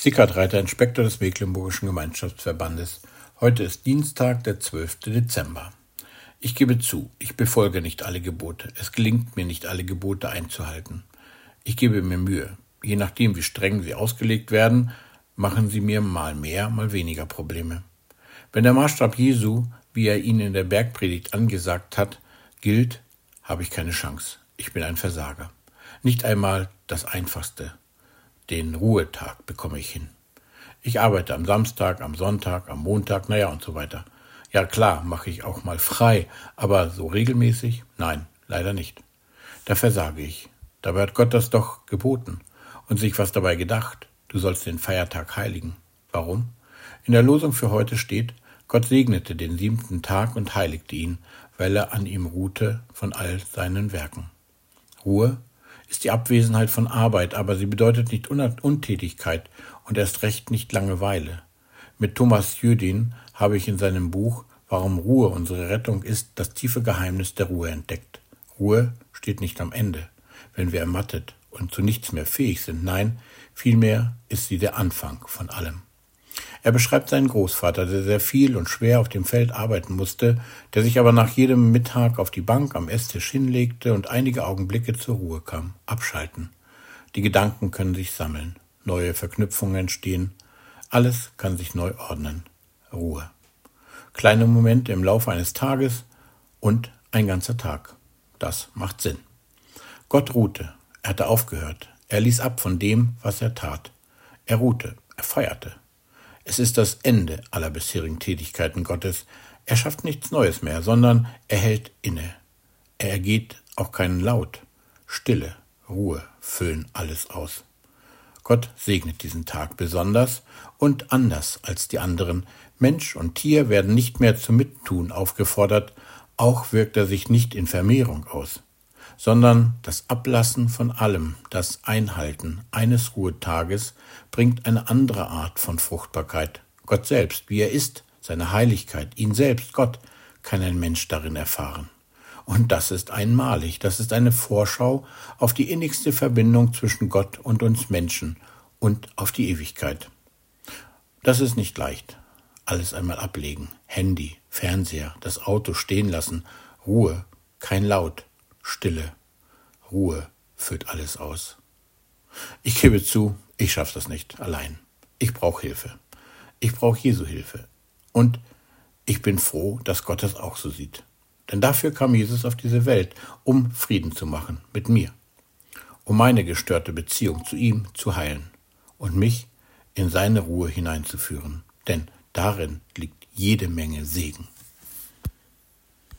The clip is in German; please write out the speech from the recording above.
Sickert Reiter, Inspektor des Mecklenburgischen Gemeinschaftsverbandes. Heute ist Dienstag, der 12. Dezember. Ich gebe zu, ich befolge nicht alle Gebote. Es gelingt mir nicht, alle Gebote einzuhalten. Ich gebe mir Mühe. Je nachdem, wie streng sie ausgelegt werden, machen sie mir mal mehr, mal weniger Probleme. Wenn der Maßstab Jesu, wie er ihn in der Bergpredigt angesagt hat, gilt, habe ich keine Chance. Ich bin ein Versager. Nicht einmal das Einfachste, den Ruhetag bekomme ich hin. Ich arbeite am Samstag, am Sonntag, am Montag, naja und so weiter. Ja klar, mache ich auch mal frei, aber so regelmäßig? Nein, leider nicht. Da versage ich. Dabei hat Gott das doch geboten und sich was dabei gedacht. Du sollst den Feiertag heiligen. Warum? In der Losung für heute steht, Gott segnete den siebten Tag und heiligte ihn, weil er an ihm ruhte von all seinen Werken. Ruhe ist die Abwesenheit von Arbeit, aber sie bedeutet nicht Untätigkeit und erst recht nicht Langeweile. Mit Thomas Jüdin habe ich in seinem Buch Warum Ruhe unsere Rettung ist, das tiefe Geheimnis der Ruhe entdeckt. Ruhe steht nicht am Ende, wenn wir ermattet und zu nichts mehr fähig sind. Nein, vielmehr ist sie der Anfang von allem. Er beschreibt seinen Großvater, der sehr viel und schwer auf dem Feld arbeiten musste, der sich aber nach jedem Mittag auf die Bank am Esstisch hinlegte und einige Augenblicke zur Ruhe kam. Abschalten. Die Gedanken können sich sammeln, neue Verknüpfungen entstehen, alles kann sich neu ordnen. Ruhe. Kleine Momente im Laufe eines Tages und ein ganzer Tag. Das macht Sinn. Gott ruhte, er hatte aufgehört, er ließ ab von dem, was er tat. Er ruhte, er feierte, es ist das Ende aller bisherigen Tätigkeiten Gottes. Er schafft nichts Neues mehr, sondern er hält inne. Er ergeht auch keinen Laut. Stille, Ruhe füllen alles aus. Gott segnet diesen Tag besonders und anders als die anderen. Mensch und Tier werden nicht mehr zum Mittun aufgefordert, auch wirkt er sich nicht in Vermehrung aus sondern das Ablassen von allem, das Einhalten eines Ruhetages bringt eine andere Art von Fruchtbarkeit. Gott selbst, wie er ist, seine Heiligkeit, ihn selbst, Gott, kann ein Mensch darin erfahren. Und das ist einmalig, das ist eine Vorschau auf die innigste Verbindung zwischen Gott und uns Menschen und auf die Ewigkeit. Das ist nicht leicht. Alles einmal ablegen, Handy, Fernseher, das Auto stehen lassen, Ruhe, kein Laut, Stille, Ruhe füllt alles aus. Ich gebe zu, ich schaffe das nicht allein. Ich brauche Hilfe. Ich brauche Jesu Hilfe. Und ich bin froh, dass Gott das auch so sieht. Denn dafür kam Jesus auf diese Welt, um Frieden zu machen mit mir, um meine gestörte Beziehung zu ihm zu heilen und mich in seine Ruhe hineinzuführen. Denn darin liegt jede Menge Segen.